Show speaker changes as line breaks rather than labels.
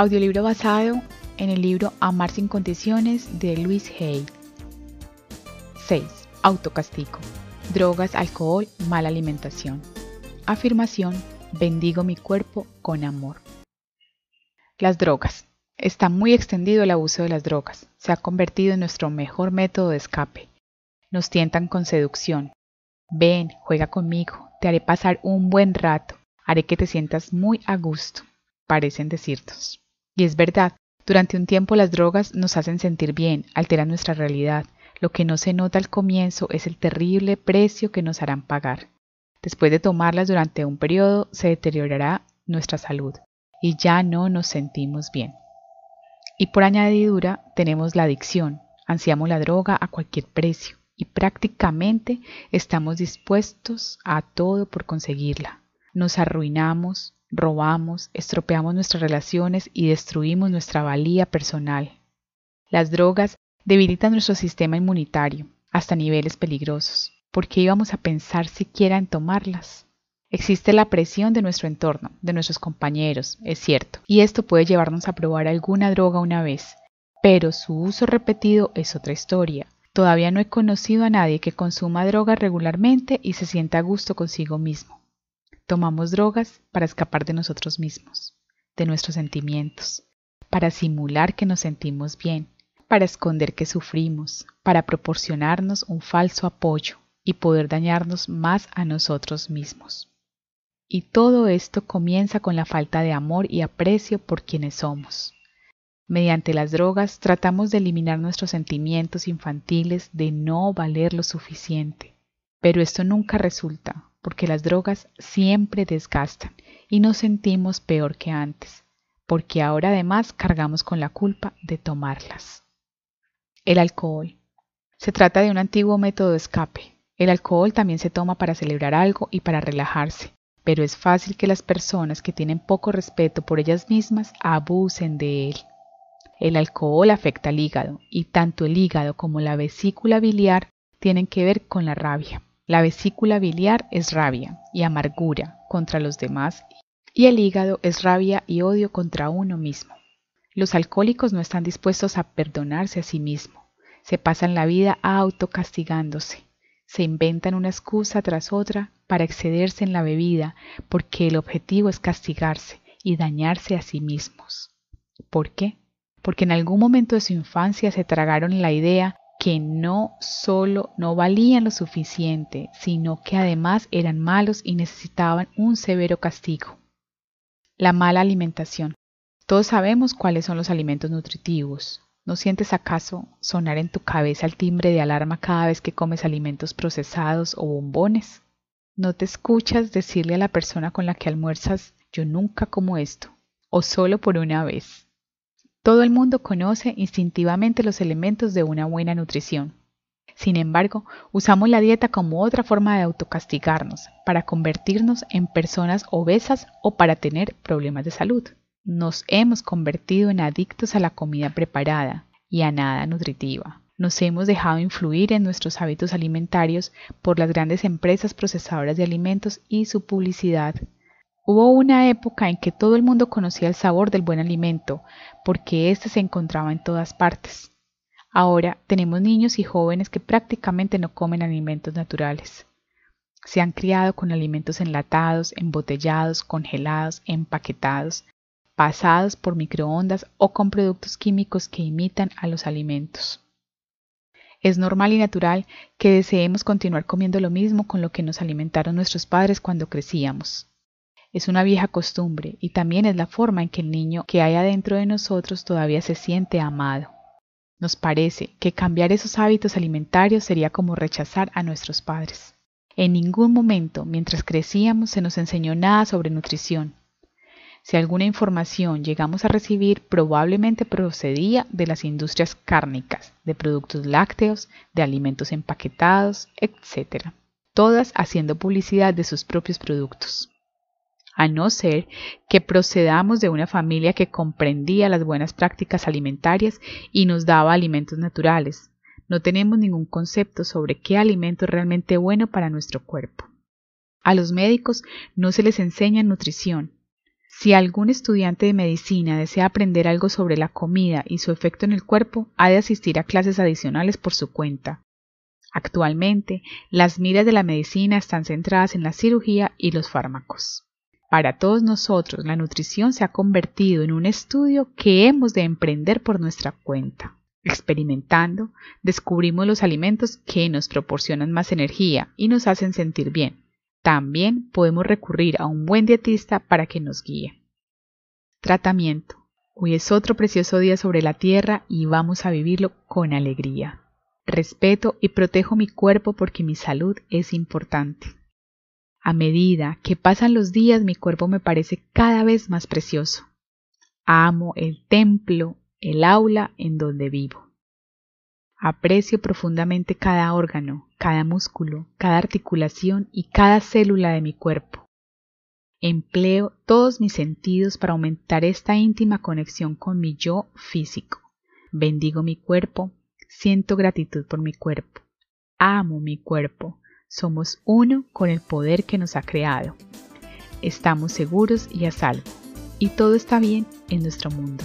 Audiolibro basado en el libro Amar sin condiciones de Luis Hay. 6. Autocastigo. Drogas, alcohol, mala alimentación. Afirmación. Bendigo mi cuerpo con amor. Las drogas. Está muy extendido el abuso de las drogas. Se ha convertido en nuestro mejor método de escape. Nos tientan con seducción. Ven, juega conmigo, te haré pasar un buen rato, haré que te sientas muy a gusto, parecen decirnos. Y es verdad, durante un tiempo las drogas nos hacen sentir bien, alteran nuestra realidad. Lo que no se nota al comienzo es el terrible precio que nos harán pagar. Después de tomarlas durante un periodo se deteriorará nuestra salud y ya no nos sentimos bien. Y por añadidura tenemos la adicción, ansiamos la droga a cualquier precio y prácticamente estamos dispuestos a todo por conseguirla. Nos arruinamos, robamos, estropeamos nuestras relaciones y destruimos nuestra valía personal. Las drogas debilitan nuestro sistema inmunitario hasta niveles peligrosos. ¿Por qué íbamos a pensar siquiera en tomarlas? Existe la presión de nuestro entorno, de nuestros compañeros, es cierto, y esto puede llevarnos a probar alguna droga una vez, pero su uso repetido es otra historia. Todavía no he conocido a nadie que consuma drogas regularmente y se sienta a gusto consigo mismo. Tomamos drogas para escapar de nosotros mismos, de nuestros sentimientos, para simular que nos sentimos bien, para esconder que sufrimos, para proporcionarnos un falso apoyo y poder dañarnos más a nosotros mismos. Y todo esto comienza con la falta de amor y aprecio por quienes somos. Mediante las drogas tratamos de eliminar nuestros sentimientos infantiles de no valer lo suficiente, pero esto nunca resulta porque las drogas siempre desgastan y nos sentimos peor que antes, porque ahora además cargamos con la culpa de tomarlas. El alcohol. Se trata de un antiguo método de escape. El alcohol también se toma para celebrar algo y para relajarse, pero es fácil que las personas que tienen poco respeto por ellas mismas abusen de él. El alcohol afecta al hígado y tanto el hígado como la vesícula biliar tienen que ver con la rabia. La vesícula biliar es rabia y amargura contra los demás y el hígado es rabia y odio contra uno mismo. Los alcohólicos no están dispuestos a perdonarse a sí mismo. Se pasan la vida autocastigándose. Se inventan una excusa tras otra para excederse en la bebida porque el objetivo es castigarse y dañarse a sí mismos. ¿Por qué? Porque en algún momento de su infancia se tragaron la idea que no solo no valían lo suficiente, sino que además eran malos y necesitaban un severo castigo. La mala alimentación. Todos sabemos cuáles son los alimentos nutritivos. ¿No sientes acaso sonar en tu cabeza el timbre de alarma cada vez que comes alimentos procesados o bombones? ¿No te escuchas decirle a la persona con la que almuerzas yo nunca como esto? ¿O solo por una vez? Todo el mundo conoce instintivamente los elementos de una buena nutrición. Sin embargo, usamos la dieta como otra forma de autocastigarnos, para convertirnos en personas obesas o para tener problemas de salud. Nos hemos convertido en adictos a la comida preparada y a nada nutritiva. Nos hemos dejado influir en nuestros hábitos alimentarios por las grandes empresas procesadoras de alimentos y su publicidad Hubo una época en que todo el mundo conocía el sabor del buen alimento, porque éste se encontraba en todas partes. Ahora tenemos niños y jóvenes que prácticamente no comen alimentos naturales. Se han criado con alimentos enlatados, embotellados, congelados, empaquetados, pasados por microondas o con productos químicos que imitan a los alimentos. Es normal y natural que deseemos continuar comiendo lo mismo con lo que nos alimentaron nuestros padres cuando crecíamos. Es una vieja costumbre y también es la forma en que el niño que hay adentro de nosotros todavía se siente amado. Nos parece que cambiar esos hábitos alimentarios sería como rechazar a nuestros padres. En ningún momento, mientras crecíamos, se nos enseñó nada sobre nutrición. Si alguna información llegamos a recibir, probablemente procedía de las industrias cárnicas, de productos lácteos, de alimentos empaquetados, etc. Todas haciendo publicidad de sus propios productos a no ser que procedamos de una familia que comprendía las buenas prácticas alimentarias y nos daba alimentos naturales. No tenemos ningún concepto sobre qué alimento es realmente bueno para nuestro cuerpo. A los médicos no se les enseña nutrición. Si algún estudiante de medicina desea aprender algo sobre la comida y su efecto en el cuerpo, ha de asistir a clases adicionales por su cuenta. Actualmente, las miras de la medicina están centradas en la cirugía y los fármacos. Para todos nosotros, la nutrición se ha convertido en un estudio que hemos de emprender por nuestra cuenta. Experimentando, descubrimos los alimentos que nos proporcionan más energía y nos hacen sentir bien. También podemos recurrir a un buen dietista para que nos guíe. Tratamiento. Hoy es otro precioso día sobre la tierra y vamos a vivirlo con alegría. Respeto y protejo mi cuerpo porque mi salud es importante. A medida que pasan los días mi cuerpo me parece cada vez más precioso. Amo el templo, el aula en donde vivo. Aprecio profundamente cada órgano, cada músculo, cada articulación y cada célula de mi cuerpo. Empleo todos mis sentidos para aumentar esta íntima conexión con mi yo físico. Bendigo mi cuerpo, siento gratitud por mi cuerpo. Amo mi cuerpo. Somos uno con el poder que nos ha creado. Estamos seguros y a salvo. Y todo está bien en nuestro mundo.